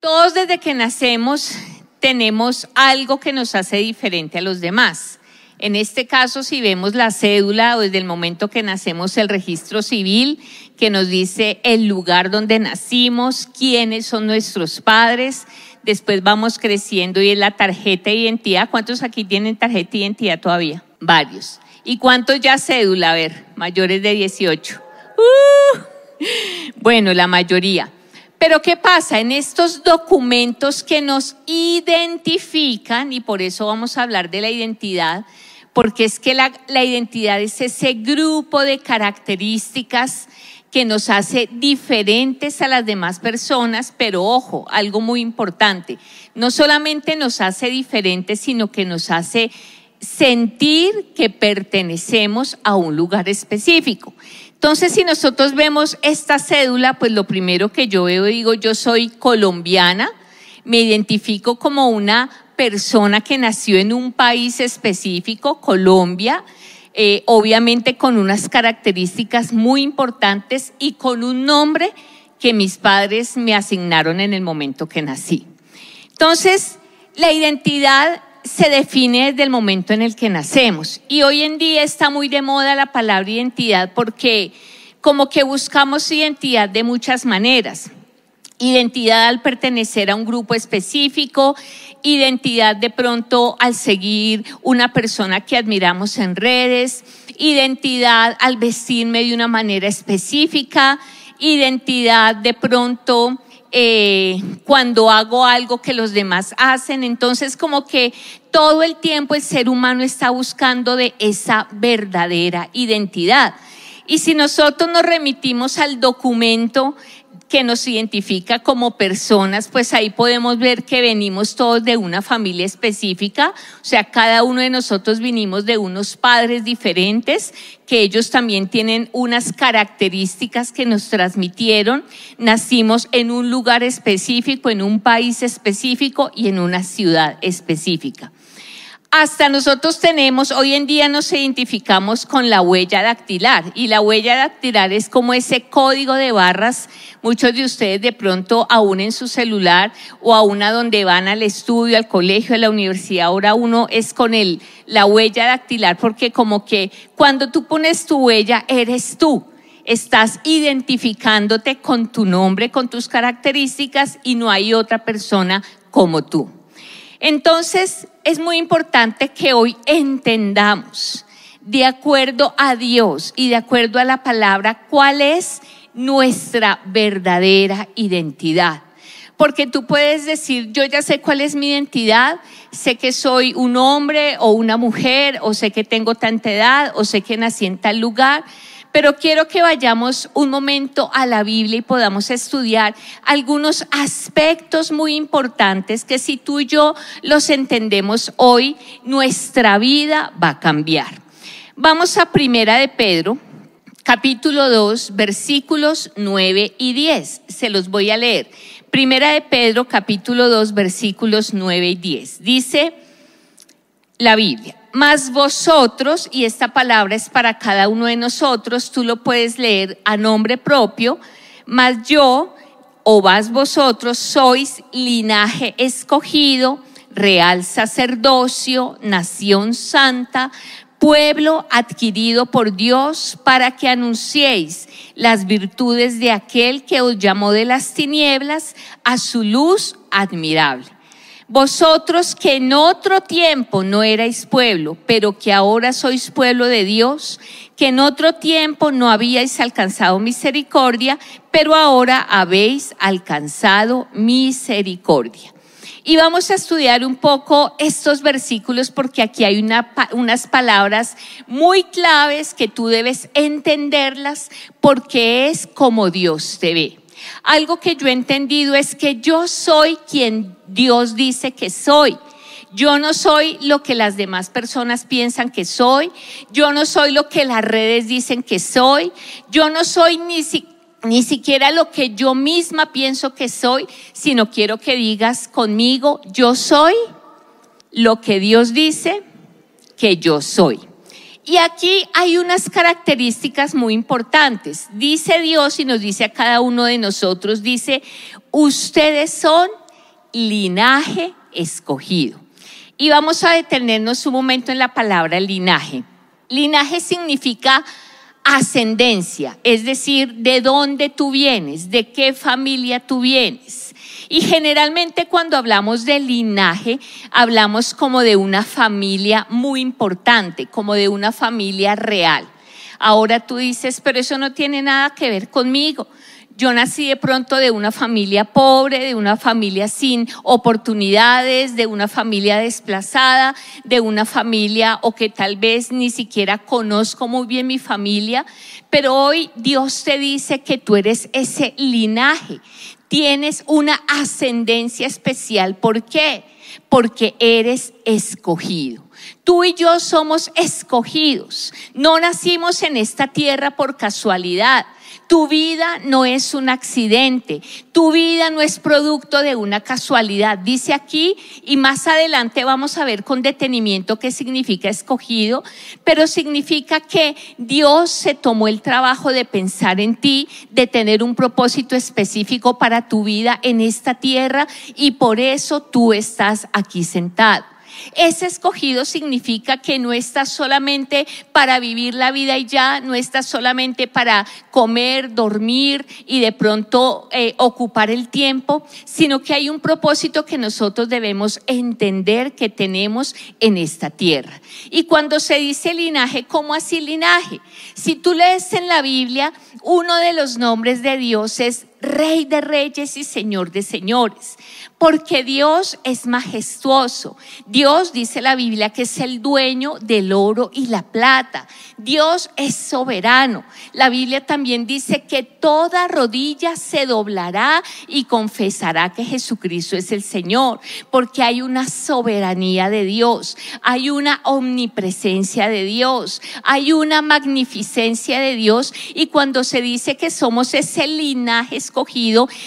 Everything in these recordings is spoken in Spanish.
Todos desde que nacemos tenemos algo que nos hace diferente a los demás. En este caso, si vemos la cédula o desde el momento que nacemos el registro civil, que nos dice el lugar donde nacimos, quiénes son nuestros padres, después vamos creciendo y es la tarjeta de identidad. ¿Cuántos aquí tienen tarjeta de identidad todavía? Varios. ¿Y cuántos ya cédula? A ver, mayores de 18. Uh, bueno, la mayoría. Pero ¿qué pasa? En estos documentos que nos identifican, y por eso vamos a hablar de la identidad, porque es que la, la identidad es ese grupo de características que nos hace diferentes a las demás personas, pero ojo, algo muy importante, no solamente nos hace diferentes, sino que nos hace sentir que pertenecemos a un lugar específico. Entonces, si nosotros vemos esta cédula, pues lo primero que yo veo, digo, yo soy colombiana, me identifico como una persona que nació en un país específico, Colombia, eh, obviamente con unas características muy importantes y con un nombre que mis padres me asignaron en el momento que nací. Entonces, la identidad se define desde el momento en el que nacemos. Y hoy en día está muy de moda la palabra identidad porque como que buscamos identidad de muchas maneras. Identidad al pertenecer a un grupo específico, identidad de pronto al seguir una persona que admiramos en redes, identidad al vestirme de una manera específica, identidad de pronto eh, cuando hago algo que los demás hacen. Entonces como que todo el tiempo el ser humano está buscando de esa verdadera identidad. Y si nosotros nos remitimos al documento que nos identifica como personas, pues ahí podemos ver que venimos todos de una familia específica, o sea, cada uno de nosotros vinimos de unos padres diferentes, que ellos también tienen unas características que nos transmitieron, nacimos en un lugar específico, en un país específico y en una ciudad específica. Hasta nosotros tenemos, hoy en día nos identificamos con la huella dactilar y la huella dactilar es como ese código de barras. Muchos de ustedes de pronto aún en su celular o aún a donde van al estudio, al colegio, a la universidad, ahora uno es con el, la huella dactilar porque como que cuando tú pones tu huella eres tú. Estás identificándote con tu nombre, con tus características y no hay otra persona como tú. Entonces, es muy importante que hoy entendamos, de acuerdo a Dios y de acuerdo a la palabra, cuál es nuestra verdadera identidad. Porque tú puedes decir, yo ya sé cuál es mi identidad, sé que soy un hombre o una mujer, o sé que tengo tanta edad, o sé que nací en tal lugar, pero quiero que vayamos un momento a la Biblia y podamos estudiar algunos aspectos muy importantes que si tú y yo los entendemos hoy, nuestra vida va a cambiar. Vamos a Primera de Pedro, capítulo 2, versículos 9 y 10. Se los voy a leer. Primera de Pedro, capítulo 2, versículos 9 y 10. Dice la Biblia. Mas vosotros, y esta palabra es para cada uno de nosotros, tú lo puedes leer a nombre propio, mas yo, o vas vosotros, sois linaje escogido, real sacerdocio, nación santa, pueblo adquirido por Dios para que anunciéis las virtudes de aquel que os llamó de las tinieblas a su luz admirable. Vosotros que en otro tiempo no erais pueblo, pero que ahora sois pueblo de Dios, que en otro tiempo no habíais alcanzado misericordia, pero ahora habéis alcanzado misericordia. Y vamos a estudiar un poco estos versículos porque aquí hay unas palabras muy claves que tú debes entenderlas porque es como Dios te ve. Algo que yo he entendido es que yo soy quien Dios dice que soy. Yo no soy lo que las demás personas piensan que soy. Yo no soy lo que las redes dicen que soy. Yo no soy ni, ni siquiera lo que yo misma pienso que soy, sino quiero que digas conmigo, yo soy lo que Dios dice que yo soy. Y aquí hay unas características muy importantes. Dice Dios y nos dice a cada uno de nosotros, dice, ustedes son linaje escogido. Y vamos a detenernos un momento en la palabra linaje. Linaje significa ascendencia, es decir, de dónde tú vienes, de qué familia tú vienes. Y generalmente cuando hablamos de linaje, hablamos como de una familia muy importante, como de una familia real. Ahora tú dices, pero eso no tiene nada que ver conmigo. Yo nací de pronto de una familia pobre, de una familia sin oportunidades, de una familia desplazada, de una familia o que tal vez ni siquiera conozco muy bien mi familia, pero hoy Dios te dice que tú eres ese linaje, tienes una ascendencia especial. ¿Por qué? Porque eres escogido. Tú y yo somos escogidos. No nacimos en esta tierra por casualidad. Tu vida no es un accidente, tu vida no es producto de una casualidad. Dice aquí, y más adelante vamos a ver con detenimiento qué significa escogido, pero significa que Dios se tomó el trabajo de pensar en ti, de tener un propósito específico para tu vida en esta tierra y por eso tú estás aquí sentado. Ese escogido significa que no estás solamente para vivir la vida y ya, no estás solamente para comer, dormir y de pronto eh, ocupar el tiempo, sino que hay un propósito que nosotros debemos entender que tenemos en esta tierra. Y cuando se dice linaje, ¿cómo así linaje? Si tú lees en la Biblia, uno de los nombres de Dios es Rey de Reyes y Señor de Señores porque Dios es majestuoso. Dios dice la Biblia que es el dueño del oro y la plata. Dios es soberano. La Biblia también dice que toda rodilla se doblará y confesará que Jesucristo es el Señor, porque hay una soberanía de Dios, hay una omnipresencia de Dios, hay una magnificencia de Dios y cuando se dice que somos ese linaje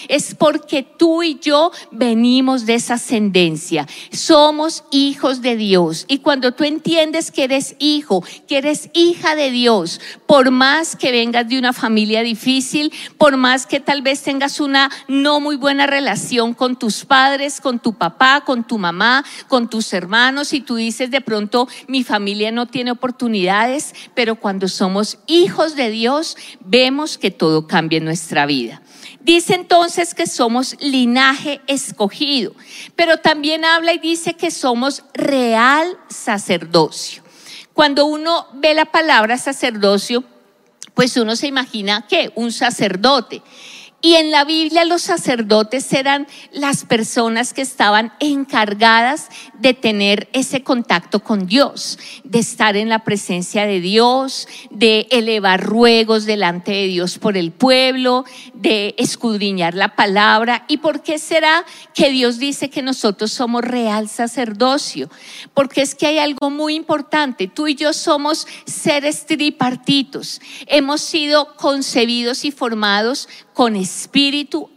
es porque tú y yo venimos de esa ascendencia. Somos hijos de Dios. Y cuando tú entiendes que eres hijo, que eres hija de Dios, por más que vengas de una familia difícil, por más que tal vez tengas una no muy buena relación con tus padres, con tu papá, con tu mamá, con tus hermanos, y tú dices de pronto, mi familia no tiene oportunidades, pero cuando somos hijos de Dios, vemos que todo cambia en nuestra vida. Dice entonces que somos linaje escogido, pero también habla y dice que somos real sacerdocio. Cuando uno ve la palabra sacerdocio, pues uno se imagina que un sacerdote. Y en la Biblia los sacerdotes eran las personas que estaban encargadas de tener ese contacto con Dios, de estar en la presencia de Dios, de elevar ruegos delante de Dios por el pueblo, de escudriñar la palabra. ¿Y por qué será que Dios dice que nosotros somos real sacerdocio? Porque es que hay algo muy importante. Tú y yo somos seres tripartitos. Hemos sido concebidos y formados con espíritu,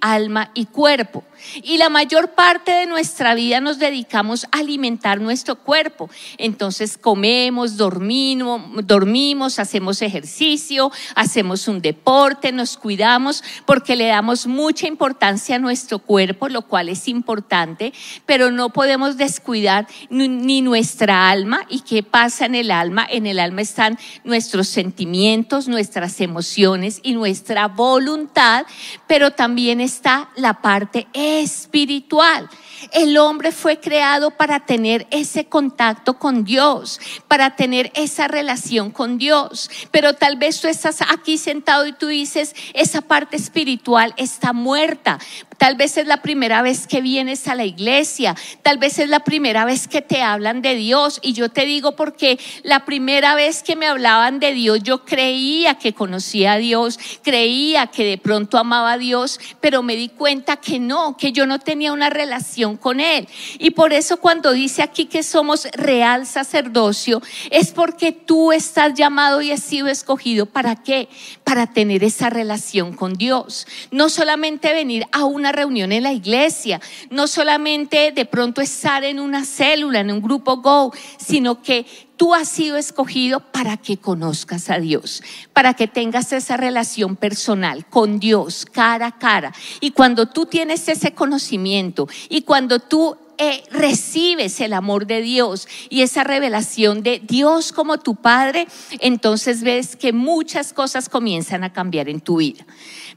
alma y cuerpo. Y la mayor parte de nuestra vida nos dedicamos a alimentar nuestro cuerpo. Entonces comemos, dormimos, hacemos ejercicio, hacemos un deporte, nos cuidamos porque le damos mucha importancia a nuestro cuerpo, lo cual es importante, pero no podemos descuidar ni nuestra alma. ¿Y qué pasa en el alma? En el alma están nuestros sentimientos, nuestras emociones y nuestra voluntad, pero también está la parte espiritual. El hombre fue creado para tener ese contacto con Dios, para tener esa relación con Dios. Pero tal vez tú estás aquí sentado y tú dices, esa parte espiritual está muerta. Tal vez es la primera vez que vienes a la iglesia, tal vez es la primera vez que te hablan de Dios. Y yo te digo porque la primera vez que me hablaban de Dios, yo creía que conocía a Dios, creía que de pronto amaba a Dios, pero me di cuenta que no, que yo no tenía una relación con Él. Y por eso cuando dice aquí que somos real sacerdocio, es porque tú estás llamado y has sido escogido. ¿Para qué? Para tener esa relación con Dios. No solamente venir a una una reunión en la iglesia, no solamente de pronto estar en una célula, en un grupo Go, sino que tú has sido escogido para que conozcas a Dios, para que tengas esa relación personal con Dios cara a cara. Y cuando tú tienes ese conocimiento y cuando tú eh, recibes el amor de Dios y esa revelación de Dios como tu Padre, entonces ves que muchas cosas comienzan a cambiar en tu vida.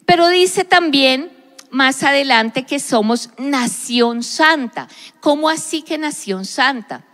Pero dice también más adelante que somos nación santa. ¿Cómo así que nación santa?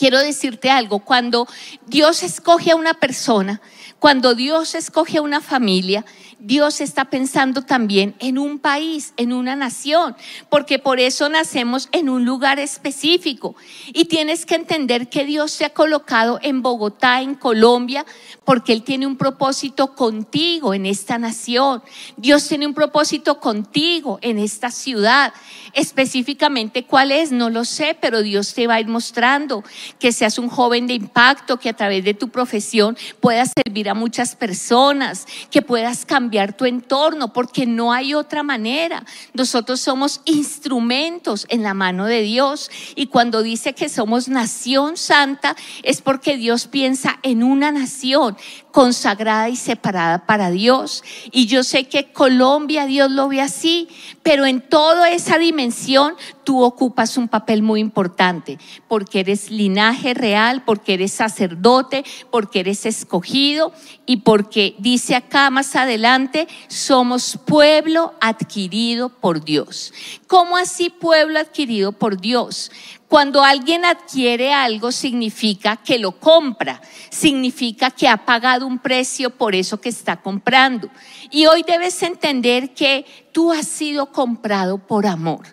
Quiero decirte algo, cuando Dios escoge a una persona, cuando Dios escoge a una familia, Dios está pensando también en un país, en una nación, porque por eso nacemos en un lugar específico. Y tienes que entender que Dios se ha colocado en Bogotá, en Colombia, porque Él tiene un propósito contigo en esta nación. Dios tiene un propósito contigo en esta ciudad. Específicamente cuál es, no lo sé, pero Dios te va a ir mostrando que seas un joven de impacto, que a través de tu profesión puedas servir a muchas personas, que puedas cambiar tu entorno, porque no hay otra manera. Nosotros somos instrumentos en la mano de Dios y cuando dice que somos nación santa es porque Dios piensa en una nación consagrada y separada para Dios. Y yo sé que Colombia Dios lo ve así, pero en toda esa dimensión tú ocupas un papel muy importante, porque eres linaje real, porque eres sacerdote, porque eres escogido y porque dice acá más adelante, somos pueblo adquirido por Dios. ¿Cómo así pueblo adquirido por Dios? Cuando alguien adquiere algo significa que lo compra, significa que ha pagado un precio por eso que está comprando. Y hoy debes entender que tú has sido comprado por amor.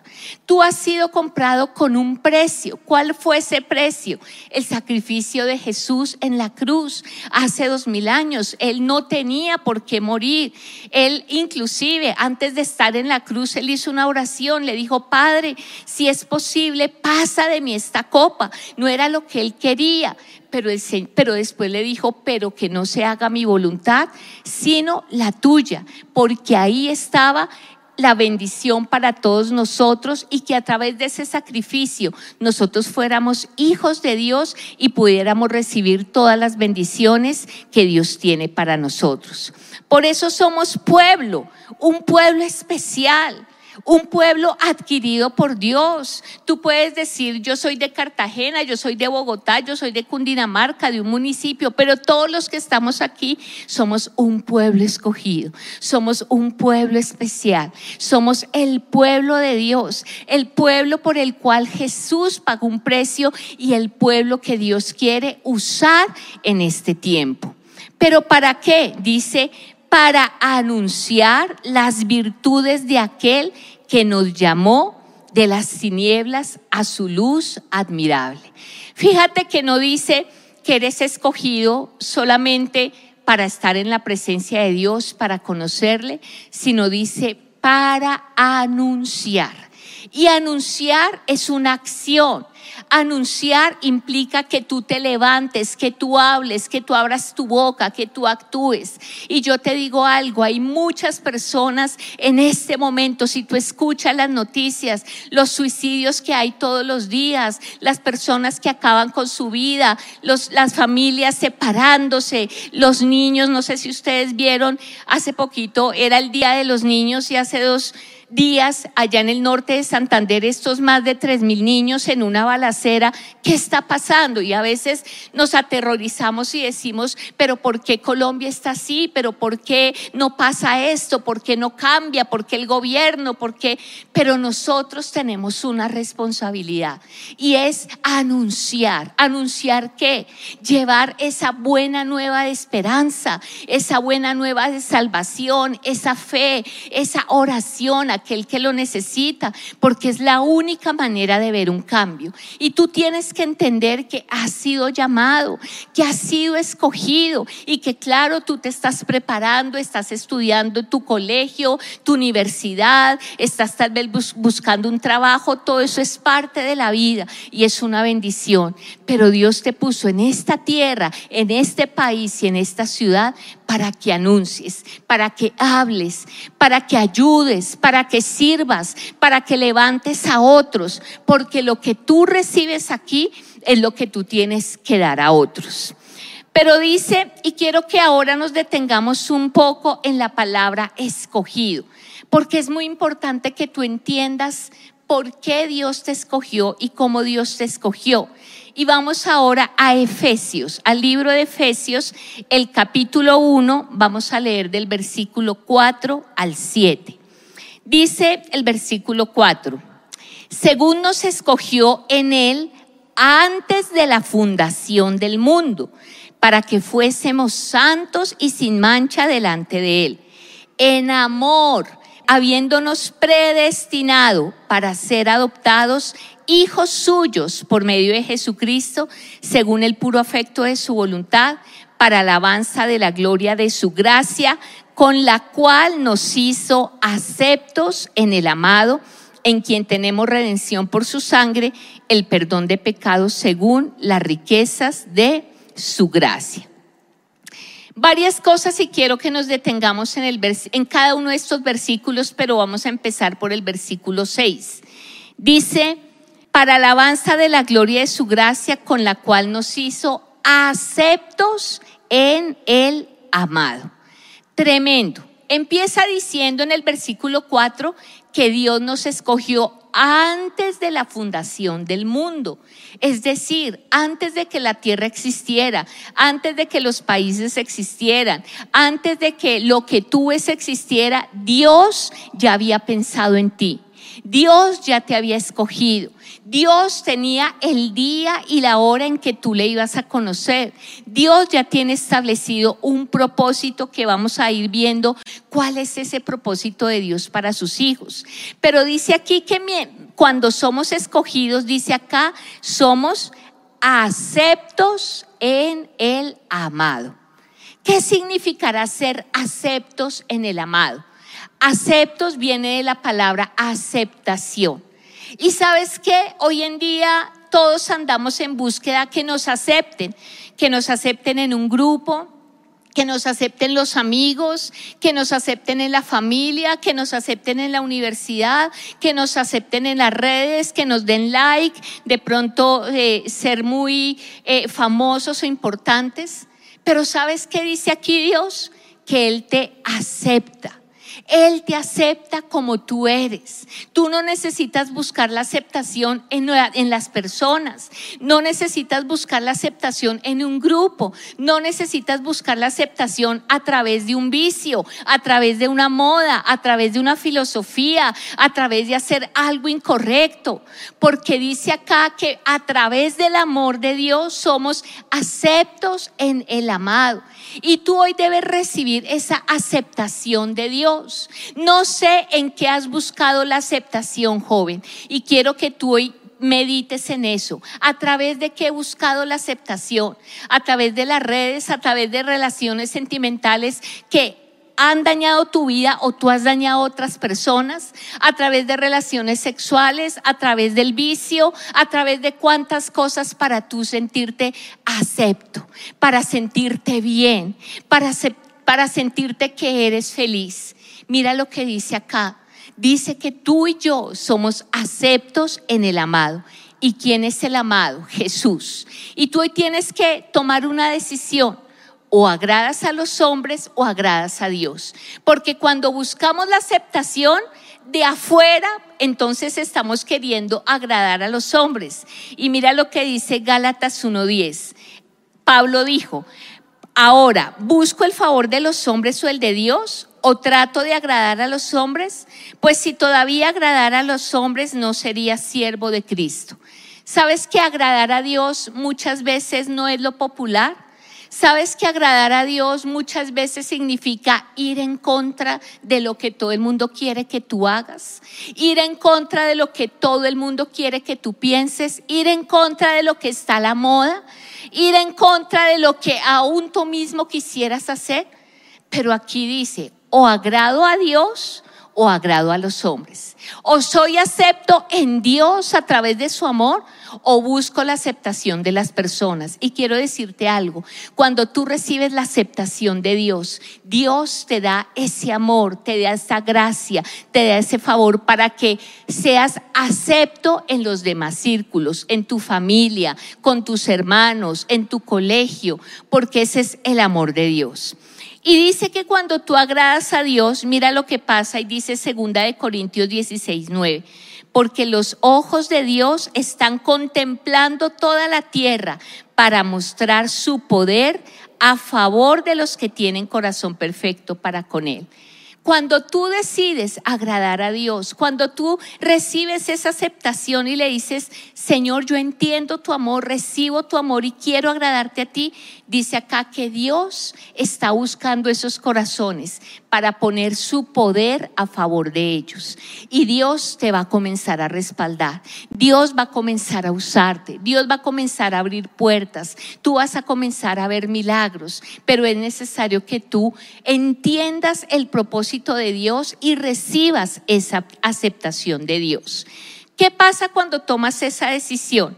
Tú has sido comprado con un precio. ¿Cuál fue ese precio? El sacrificio de Jesús en la cruz hace dos mil años. Él no tenía por qué morir. Él inclusive antes de estar en la cruz, él hizo una oración. Le dijo, Padre, si es posible, pasa de mí esta copa. No era lo que él quería. Pero, pero después le dijo, pero que no se haga mi voluntad, sino la tuya, porque ahí estaba la bendición para todos nosotros y que a través de ese sacrificio nosotros fuéramos hijos de Dios y pudiéramos recibir todas las bendiciones que Dios tiene para nosotros. Por eso somos pueblo, un pueblo especial un pueblo adquirido por Dios. Tú puedes decir, yo soy de Cartagena, yo soy de Bogotá, yo soy de Cundinamarca, de un municipio, pero todos los que estamos aquí somos un pueblo escogido, somos un pueblo especial, somos el pueblo de Dios, el pueblo por el cual Jesús pagó un precio y el pueblo que Dios quiere usar en este tiempo. Pero ¿para qué? Dice, para anunciar las virtudes de aquel que nos llamó de las tinieblas a su luz admirable. Fíjate que no dice que eres escogido solamente para estar en la presencia de Dios, para conocerle, sino dice para anunciar. Y anunciar es una acción, Anunciar implica que tú te levantes, que tú hables, que tú abras tu boca, que tú actúes. Y yo te digo algo, hay muchas personas en este momento, si tú escuchas las noticias, los suicidios que hay todos los días, las personas que acaban con su vida, las familias separándose, los niños, no sé si ustedes vieron, hace poquito era el Día de los Niños y hace dos días allá en el norte de Santander estos más de tres mil niños en una balacera. ¿Qué está pasando? Y a veces nos aterrorizamos y decimos, pero ¿por qué Colombia está así? ¿Pero por qué no pasa esto? ¿Por qué no cambia? ¿Por qué el gobierno? ¿Por qué? Pero nosotros tenemos una responsabilidad y es anunciar. ¿Anunciar qué? Llevar esa buena nueva de esperanza, esa buena nueva de salvación, esa fe, esa oración aquel que lo necesita, porque es la única manera de ver un cambio. Y tú tienes que entender que has sido llamado, que has sido escogido y que claro, tú te estás preparando, estás estudiando tu colegio, tu universidad, estás tal vez buscando un trabajo, todo eso es parte de la vida y es una bendición. Pero Dios te puso en esta tierra, en este país y en esta ciudad para que anuncies, para que hables, para que ayudes, para que sirvas, para que levantes a otros, porque lo que tú recibes aquí es lo que tú tienes que dar a otros. Pero dice, y quiero que ahora nos detengamos un poco en la palabra escogido, porque es muy importante que tú entiendas por qué Dios te escogió y cómo Dios te escogió. Y vamos ahora a Efesios, al libro de Efesios, el capítulo 1, vamos a leer del versículo 4 al 7. Dice el versículo 4, según nos escogió en él antes de la fundación del mundo, para que fuésemos santos y sin mancha delante de él, en amor, habiéndonos predestinado para ser adoptados hijos suyos por medio de Jesucristo, según el puro afecto de su voluntad, para alabanza de la gloria de su gracia, con la cual nos hizo aceptos en el amado, en quien tenemos redención por su sangre, el perdón de pecados según las riquezas de su gracia. Varias cosas y quiero que nos detengamos en, cada uno de estos versículos, pero vamos a empezar por el versículo 6. Dice, para alabanza de la gloria de su gracia con la cual nos hizo aceptos en el amado. Tremendo. Empieza diciendo en el versículo 4 que Dios nos escogió antes de la fundación del mundo, es decir, antes de que la tierra existiera, antes de que los países existieran, antes de que lo que tú ves existiera, Dios ya había pensado en ti. Dios ya te había escogido. Dios tenía el día y la hora en que tú le ibas a conocer. Dios ya tiene establecido un propósito que vamos a ir viendo cuál es ese propósito de Dios para sus hijos. Pero dice aquí que cuando somos escogidos, dice acá, somos aceptos en el amado. ¿Qué significará ser aceptos en el amado? Aceptos viene de la palabra aceptación. Y sabes que hoy en día todos andamos en búsqueda que nos acepten, que nos acepten en un grupo, que nos acepten los amigos, que nos acepten en la familia, que nos acepten en la universidad, que nos acepten en las redes, que nos den like, de pronto eh, ser muy eh, famosos o importantes. Pero ¿sabes qué dice aquí Dios? Que Él te acepta. Él te acepta como tú eres. Tú no necesitas buscar la aceptación en, en, las personas. No necesitas buscar la aceptación en un grupo. No necesitas buscar la aceptación a través de un vicio, a través de una moda, a través de una filosofía, a través de hacer algo incorrecto. Porque dice acá que a través del amor de Dios somos aceptos en el amado. Y tú hoy debes recibir esa aceptación de Dios. No sé en qué has buscado la aceptación, joven, y quiero que tú hoy medites en eso. ¿A través de qué he buscado la aceptación? A través de las redes, a través de relaciones sentimentales que han dañado tu vida o tú has dañado a otras personas a través de relaciones sexuales, a través del vicio, a través de cuántas cosas para tú sentirte acepto, para sentirte bien, para sentirte que eres feliz. Mira lo que dice acá. Dice que tú y yo somos aceptos en el amado. ¿Y quién es el amado? Jesús. Y tú hoy tienes que tomar una decisión o agradas a los hombres o agradas a Dios. Porque cuando buscamos la aceptación de afuera, entonces estamos queriendo agradar a los hombres. Y mira lo que dice Gálatas 1.10. Pablo dijo, ahora, ¿busco el favor de los hombres o el de Dios? ¿O trato de agradar a los hombres? Pues si todavía agradara a los hombres, no sería siervo de Cristo. ¿Sabes que agradar a Dios muchas veces no es lo popular? Sabes que agradar a Dios muchas veces significa ir en contra de lo que todo el mundo quiere que tú hagas, ir en contra de lo que todo el mundo quiere que tú pienses, ir en contra de lo que está la moda, ir en contra de lo que aún tú mismo quisieras hacer. Pero aquí dice, o agrado a Dios o agrado a los hombres? ¿O soy acepto en Dios a través de su amor? ¿O busco la aceptación de las personas? Y quiero decirte algo, cuando tú recibes la aceptación de Dios, Dios te da ese amor, te da esa gracia, te da ese favor para que seas acepto en los demás círculos, en tu familia, con tus hermanos, en tu colegio, porque ese es el amor de Dios. Y dice que cuando tú agradas a Dios, mira lo que pasa y dice segunda de Corintios 16, 9, porque los ojos de Dios están contemplando toda la tierra para mostrar su poder a favor de los que tienen corazón perfecto para con Él. Cuando tú decides agradar a Dios, cuando tú recibes esa aceptación y le dices, Señor, yo entiendo tu amor, recibo tu amor y quiero agradarte a ti, dice acá que Dios está buscando esos corazones para poner su poder a favor de ellos. Y Dios te va a comenzar a respaldar. Dios va a comenzar a usarte. Dios va a comenzar a abrir puertas. Tú vas a comenzar a ver milagros. Pero es necesario que tú entiendas el propósito de Dios y recibas esa aceptación de Dios. ¿Qué pasa cuando tomas esa decisión?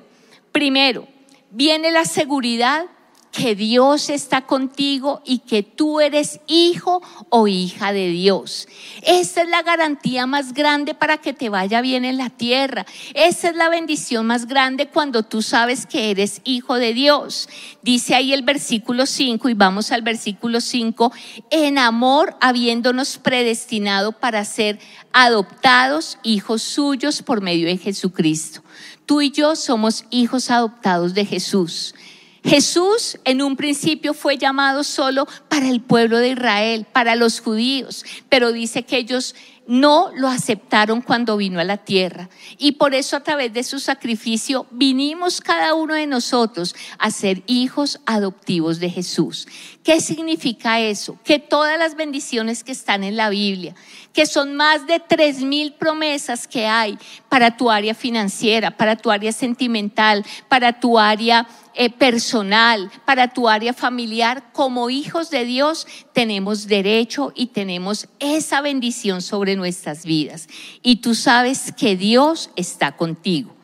Primero, viene la seguridad que Dios está contigo y que tú eres hijo o hija de Dios. Esa es la garantía más grande para que te vaya bien en la tierra. Esa es la bendición más grande cuando tú sabes que eres hijo de Dios. Dice ahí el versículo 5 y vamos al versículo 5, en amor habiéndonos predestinado para ser adoptados hijos suyos por medio de Jesucristo. Tú y yo somos hijos adoptados de Jesús. Jesús en un principio fue llamado solo para el pueblo de Israel, para los judíos, pero dice que ellos no lo aceptaron cuando vino a la tierra. Y por eso a través de su sacrificio vinimos cada uno de nosotros a ser hijos adoptivos de Jesús. ¿Qué significa eso? Que todas las bendiciones que están en la Biblia, que son más de tres mil promesas que hay para tu área financiera, para tu área sentimental, para tu área eh, personal, para tu área familiar, como hijos de Dios, tenemos derecho y tenemos esa bendición sobre nuestras vidas. Y tú sabes que Dios está contigo.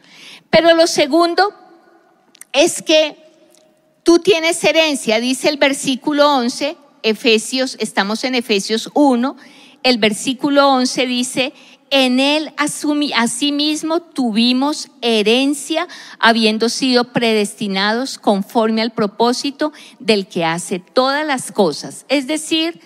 Pero lo segundo es que tú tienes herencia, dice el versículo 11, Efesios, estamos en Efesios 1, el versículo 11 dice, en él asimismo tuvimos herencia, habiendo sido predestinados conforme al propósito del que hace todas las cosas. Es decir,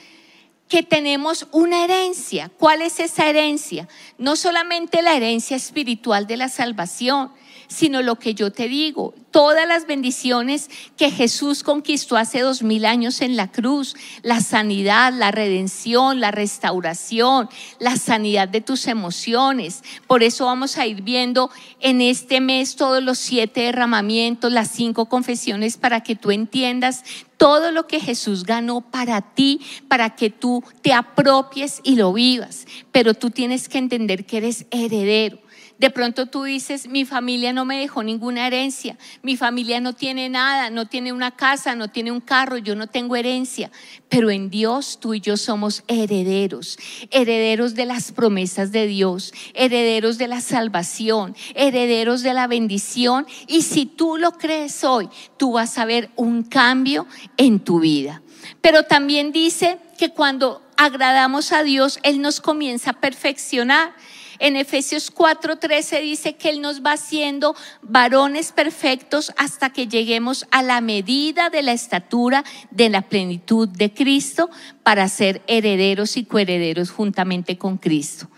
que tenemos una herencia. ¿Cuál es esa herencia? No solamente la herencia espiritual de la salvación, sino lo que yo te digo, todas las bendiciones que Jesús conquistó hace dos mil años en la cruz, la sanidad, la redención, la restauración, la sanidad de tus emociones. Por eso vamos a ir viendo en este mes todos los siete derramamientos, las cinco confesiones para que tú entiendas todo lo que Jesús ganó para ti, para que tú te apropies y lo vivas. Pero tú tienes que entender que eres heredero. De pronto tú dices, mi familia no me dejó ninguna herencia, mi familia no tiene nada, no tiene una casa, no tiene un carro, yo no tengo herencia. Pero en Dios tú y yo somos herederos, herederos de las promesas de Dios, herederos de la salvación, herederos de la bendición. Y si tú lo crees hoy, tú vas a ver un cambio en tu vida. Pero también dice que cuando agradamos a Dios, Él nos comienza a perfeccionar. En Efesios 4:13 dice que Él nos va haciendo varones perfectos hasta que lleguemos a la medida de la estatura de la plenitud de Cristo para ser herederos y coherederos juntamente con Cristo.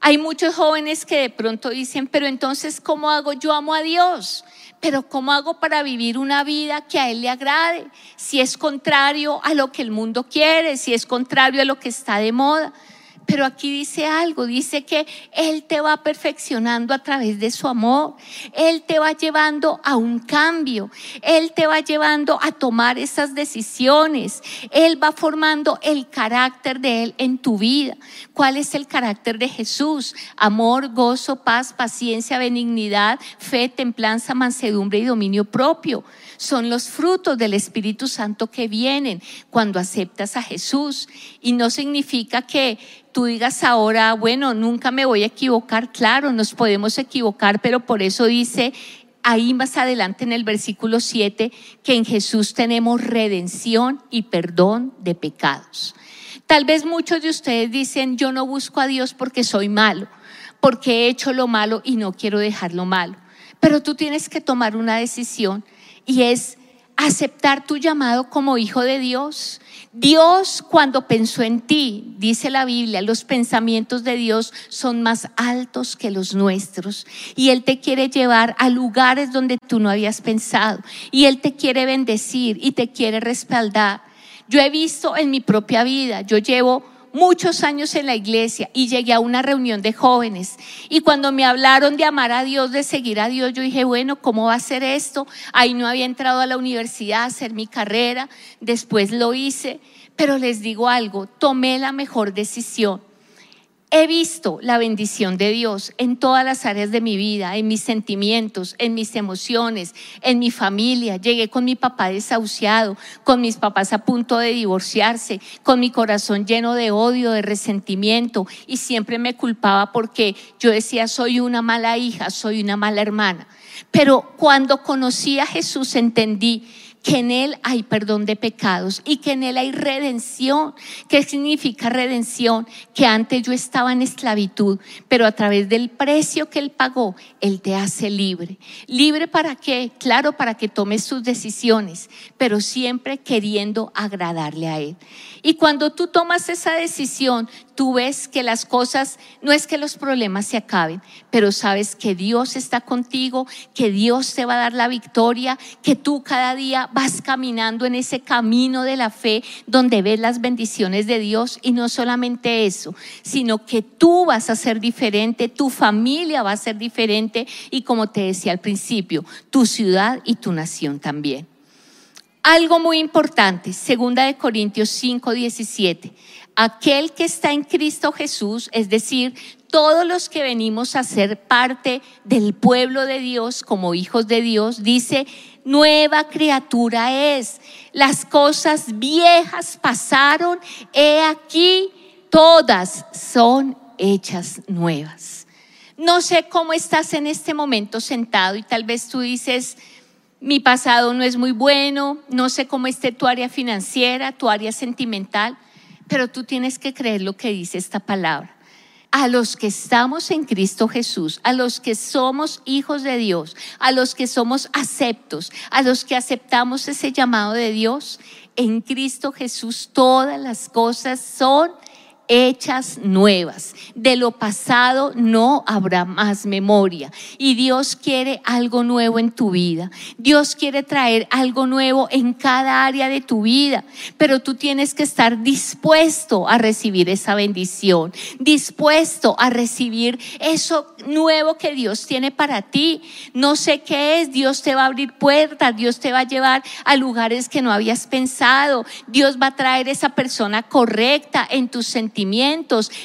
Hay muchos jóvenes que de pronto dicen, pero entonces, ¿cómo hago? Yo amo a Dios, pero ¿cómo hago para vivir una vida que a Él le agrade? Si es contrario a lo que el mundo quiere, si es contrario a lo que está de moda. Pero aquí dice algo, dice que Él te va perfeccionando a través de su amor, Él te va llevando a un cambio, Él te va llevando a tomar esas decisiones, Él va formando el carácter de Él en tu vida. ¿Cuál es el carácter de Jesús? Amor, gozo, paz, paciencia, benignidad, fe, templanza, mansedumbre y dominio propio. Son los frutos del Espíritu Santo que vienen cuando aceptas a Jesús. Y no significa que tú digas ahora, bueno, nunca me voy a equivocar. Claro, nos podemos equivocar, pero por eso dice ahí más adelante en el versículo 7 que en Jesús tenemos redención y perdón de pecados. Tal vez muchos de ustedes dicen, yo no busco a Dios porque soy malo, porque he hecho lo malo y no quiero dejar lo malo. Pero tú tienes que tomar una decisión y es aceptar tu llamado como hijo de Dios. Dios cuando pensó en ti, dice la Biblia, los pensamientos de Dios son más altos que los nuestros. Y Él te quiere llevar a lugares donde tú no habías pensado. Y Él te quiere bendecir y te quiere respaldar. Yo he visto en mi propia vida, yo llevo muchos años en la iglesia y llegué a una reunión de jóvenes. Y cuando me hablaron de amar a Dios, de seguir a Dios, yo dije, bueno, ¿cómo va a ser esto? Ahí no había entrado a la universidad a hacer mi carrera, después lo hice, pero les digo algo, tomé la mejor decisión He visto la bendición de Dios en todas las áreas de mi vida, en mis sentimientos, en mis emociones, en mi familia. Llegué con mi papá desahuciado, con mis papás a punto de divorciarse, con mi corazón lleno de odio, de resentimiento y siempre me culpaba porque yo decía, soy una mala hija, soy una mala hermana. Pero cuando conocí a Jesús entendí que en Él hay perdón de pecados y que en Él hay redención. ¿Qué significa redención? Que antes yo estaba en esclavitud, pero a través del precio que Él pagó, Él te hace libre. ¿Libre para qué? Claro, para que tomes tus decisiones, pero siempre queriendo agradarle a Él. Y cuando tú tomas esa decisión, tú ves que las cosas, no es que los problemas se acaben, pero sabes que Dios está contigo, que Dios te va a dar la victoria, que tú cada día vas caminando en ese camino de la fe donde ves las bendiciones de Dios y no solamente eso, sino que tú vas a ser diferente, tu familia va a ser diferente y como te decía al principio, tu ciudad y tu nación también. Algo muy importante, segunda de Corintios 5, 17. Aquel que está en Cristo Jesús, es decir, todos los que venimos a ser parte del pueblo de Dios como hijos de Dios, dice, nueva criatura es. Las cosas viejas pasaron, he aquí, todas son hechas nuevas. No sé cómo estás en este momento sentado y tal vez tú dices, mi pasado no es muy bueno, no sé cómo esté tu área financiera, tu área sentimental, pero tú tienes que creer lo que dice esta palabra. A los que estamos en Cristo Jesús, a los que somos hijos de Dios, a los que somos aceptos, a los que aceptamos ese llamado de Dios, en Cristo Jesús todas las cosas son hechas nuevas. De lo pasado no habrá más memoria. Y Dios quiere algo nuevo en tu vida. Dios quiere traer algo nuevo en cada área de tu vida. Pero tú tienes que estar dispuesto a recibir esa bendición. Dispuesto a recibir eso nuevo que Dios tiene para ti. No sé qué es. Dios te va a abrir puertas. Dios te va a llevar a lugares que no habías pensado. Dios va a traer esa persona correcta en tus sentidos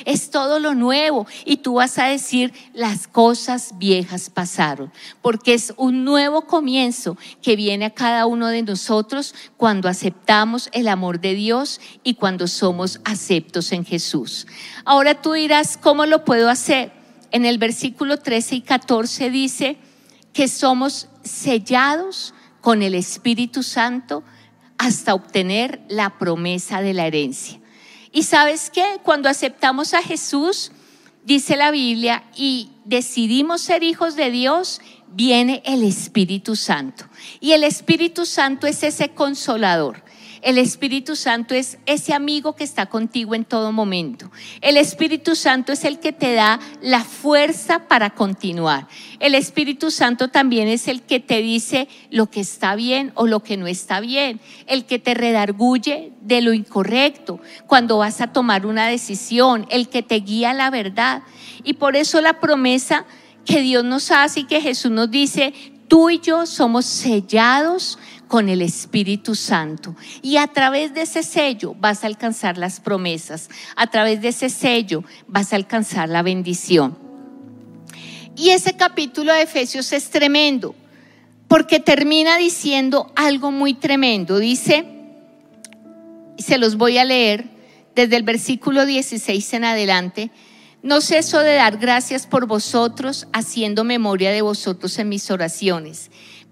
es todo lo nuevo. Y tú vas a decir, las cosas viejas pasaron, porque es un nuevo comienzo que viene a cada uno de nosotros cuando aceptamos el amor de Dios y cuando somos aceptos en Jesús. Ahora tú dirás, ¿cómo lo puedo hacer? En el versículo 13 y 14 dice que somos sellados con el Espíritu Santo hasta obtener la promesa de la herencia. Y sabes qué, cuando aceptamos a Jesús, dice la Biblia, y decidimos ser hijos de Dios, viene el Espíritu Santo. Y el Espíritu Santo es ese consolador. El Espíritu Santo es ese amigo que está contigo en todo momento. El Espíritu Santo es el que te da la fuerza para continuar. El Espíritu Santo también es el que te dice lo que está bien o lo que no está bien. El que te redarguye de lo incorrecto cuando vas a tomar una decisión. El que te guía a la verdad. Y por eso la promesa que Dios nos hace y que Jesús nos dice, tú y yo somos sellados con el Espíritu Santo. Y a través de ese sello vas a alcanzar las promesas. A través de ese sello vas a alcanzar la bendición. Y ese capítulo de Efesios es tremendo, porque termina diciendo algo muy tremendo. Dice, se los voy a leer desde el versículo 16 en adelante, no ceso de dar gracias por vosotros, haciendo memoria de vosotros en mis oraciones,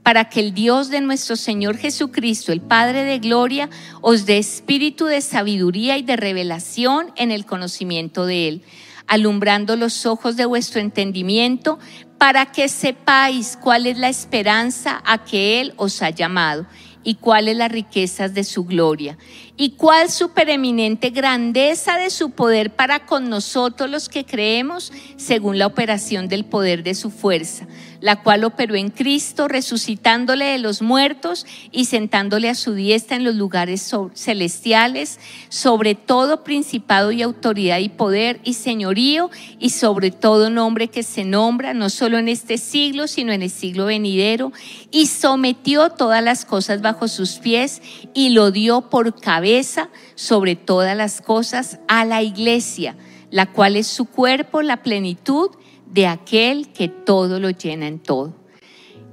para que el Dios de nuestro Señor Jesucristo, el Padre de Gloria, os dé espíritu de sabiduría y de revelación en el conocimiento de Él, alumbrando los ojos de vuestro entendimiento, para que sepáis cuál es la esperanza a que Él os ha llamado y cuáles las riquezas de su gloria y cuál su pereminente grandeza de su poder para con nosotros los que creemos según la operación del poder de su fuerza, la cual operó en Cristo, resucitándole de los muertos y sentándole a su diestra en los lugares celestiales, sobre todo principado y autoridad y poder y señorío y sobre todo nombre que se nombra, no solo en este siglo, sino en el siglo venidero, y sometió todas las cosas bajo sus pies y lo dio por cabeza sobre todas las cosas a la iglesia, la cual es su cuerpo, la plenitud de aquel que todo lo llena en todo.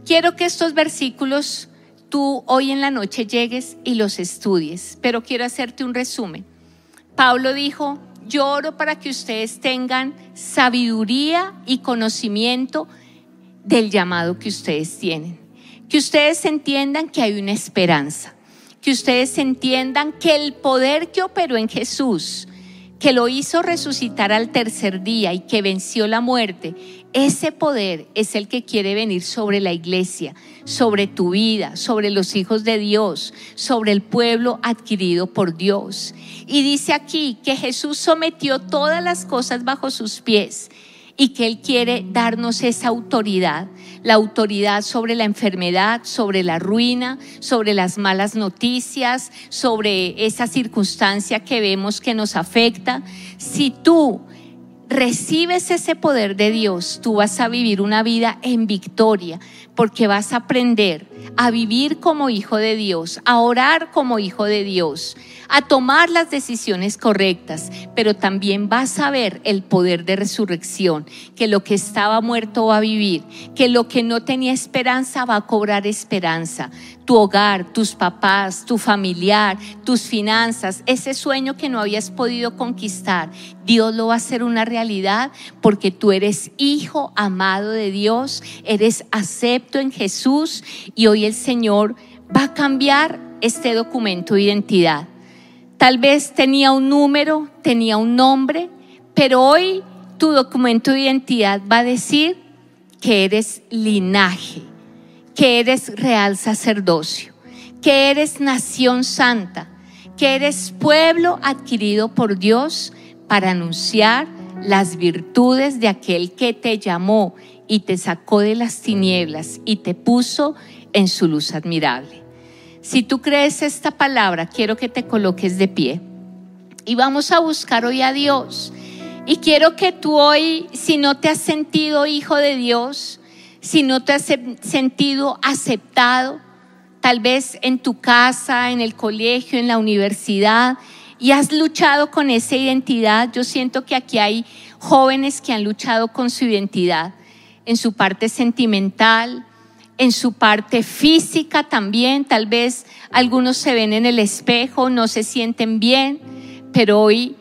Quiero que estos versículos tú hoy en la noche llegues y los estudies, pero quiero hacerte un resumen. Pablo dijo, yo oro para que ustedes tengan sabiduría y conocimiento del llamado que ustedes tienen. Que ustedes entiendan que hay una esperanza que ustedes entiendan que el poder que operó en Jesús, que lo hizo resucitar al tercer día y que venció la muerte, ese poder es el que quiere venir sobre la iglesia, sobre tu vida, sobre los hijos de Dios, sobre el pueblo adquirido por Dios. Y dice aquí que Jesús sometió todas las cosas bajo sus pies y que Él quiere darnos esa autoridad, la autoridad sobre la enfermedad, sobre la ruina, sobre las malas noticias, sobre esa circunstancia que vemos que nos afecta. Si tú recibes ese poder de Dios, tú vas a vivir una vida en victoria, porque vas a aprender a vivir como hijo de Dios, a orar como hijo de Dios, a tomar las decisiones correctas, pero también vas a ver el poder de resurrección, que lo que estaba muerto va a vivir, que lo que no tenía esperanza va a cobrar esperanza. Tu hogar, tus papás, tu familiar, tus finanzas, ese sueño que no habías podido conquistar, Dios lo va a hacer una realidad porque tú eres hijo amado de Dios, eres acepto en Jesús y hoy el Señor va a cambiar este documento de identidad. Tal vez tenía un número, tenía un nombre, pero hoy tu documento de identidad va a decir que eres linaje, que eres real sacerdocio, que eres nación santa, que eres pueblo adquirido por Dios para anunciar las virtudes de aquel que te llamó y te sacó de las tinieblas y te puso en su luz admirable. Si tú crees esta palabra, quiero que te coloques de pie. Y vamos a buscar hoy a Dios. Y quiero que tú hoy, si no te has sentido hijo de Dios, si no te has sentido aceptado, tal vez en tu casa, en el colegio, en la universidad, y has luchado con esa identidad, yo siento que aquí hay jóvenes que han luchado con su identidad, en su parte sentimental, en su parte física también. Tal vez algunos se ven en el espejo, no se sienten bien, pero hoy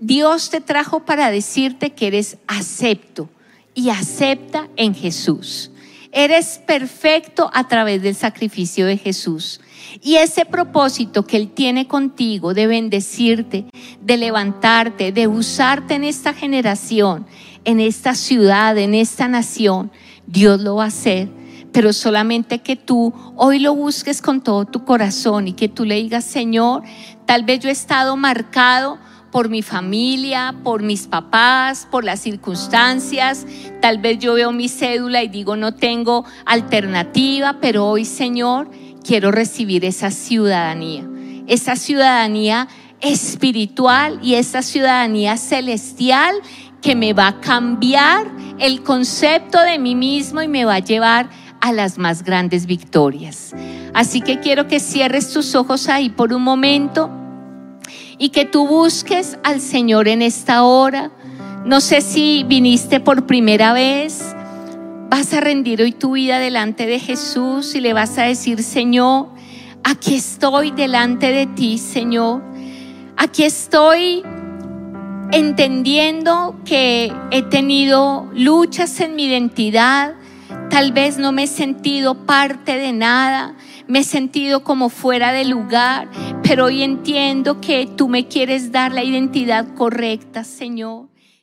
Dios te trajo para decirte que eres acepto y acepta en Jesús. Eres perfecto a través del sacrificio de Jesús. Y ese propósito que Él tiene contigo de bendecirte, de levantarte, de usarte en esta generación, en esta ciudad, en esta nación, Dios lo va a hacer pero solamente que tú hoy lo busques con todo tu corazón y que tú le digas, Señor, tal vez yo he estado marcado por mi familia, por mis papás, por las circunstancias. Tal vez yo veo mi cédula y digo no tengo alternativa, pero hoy Señor quiero recibir esa ciudadanía, esa ciudadanía espiritual y esa ciudadanía celestial que me va a cambiar el concepto de mí mismo y me va a llevar a las más grandes victorias. Así que quiero que cierres tus ojos ahí por un momento y que tú busques al Señor en esta hora. No sé si viniste por primera vez, vas a rendir hoy tu vida delante de Jesús y le vas a decir, Señor, aquí estoy delante de ti, Señor. Aquí estoy entendiendo que he tenido luchas en mi identidad, tal vez no me he sentido parte de nada, me he sentido como fuera de lugar, pero hoy entiendo que tú me quieres dar la identidad correcta, Señor.